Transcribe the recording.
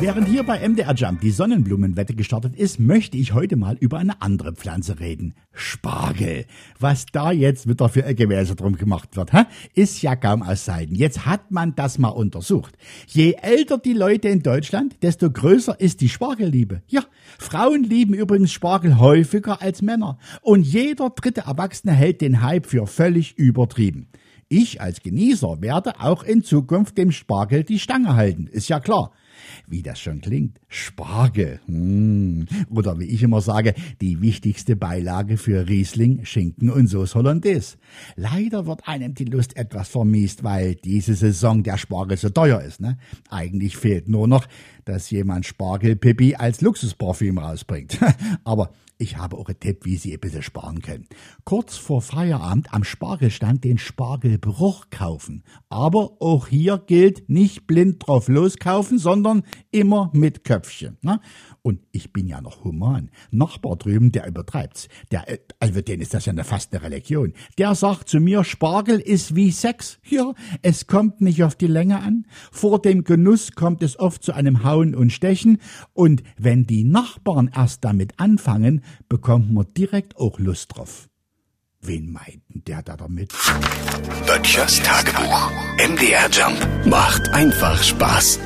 Während hier bei MDR Jump die Sonnenblumenwette gestartet ist, möchte ich heute mal über eine andere Pflanze reden. Spargel. Was da jetzt wieder für Gewässer drum gemacht wird, hä? ist ja kaum auszuhalten. Jetzt hat man das mal untersucht. Je älter die Leute in Deutschland, desto größer ist die Spargelliebe. Ja, Frauen lieben übrigens Spargel häufiger als Männer. Und jeder dritte Erwachsene hält den Hype für völlig übertrieben. Ich als Genießer werde auch in Zukunft dem Spargel die Stange halten, ist ja klar. Wie das schon klingt, Spargel. Hm. Oder wie ich immer sage, die wichtigste Beilage für Riesling, Schinken und Sauce Hollandaise. Leider wird einem die Lust etwas vermiest, weil diese Saison der Spargel so teuer ist. Ne? Eigentlich fehlt nur noch, dass jemand Spargelpipi als Luxusparfüm rausbringt. Aber ich habe auch einen Tipp, wie Sie ein bisschen sparen können. Kurz vor Feierabend am Spargelstand den Spargelbruch kaufen. Aber auch hier gilt nicht blind drauf loskaufen, sondern immer mit Köpfchen. Ne? Und ich bin ja noch human. Nachbar drüben, der übertreibt's. Der, äh, also den ist das ja fast eine Religion. Der sagt zu mir, Spargel ist wie Sex. Ja, es kommt nicht auf die Länge an. Vor dem Genuss kommt es oft zu einem Hauen und Stechen. Und wenn die Nachbarn erst damit anfangen, bekommt man direkt auch Lust drauf. Wen meinten der da damit? Böttchers Tagebuch. MDR Jump macht einfach Spaß.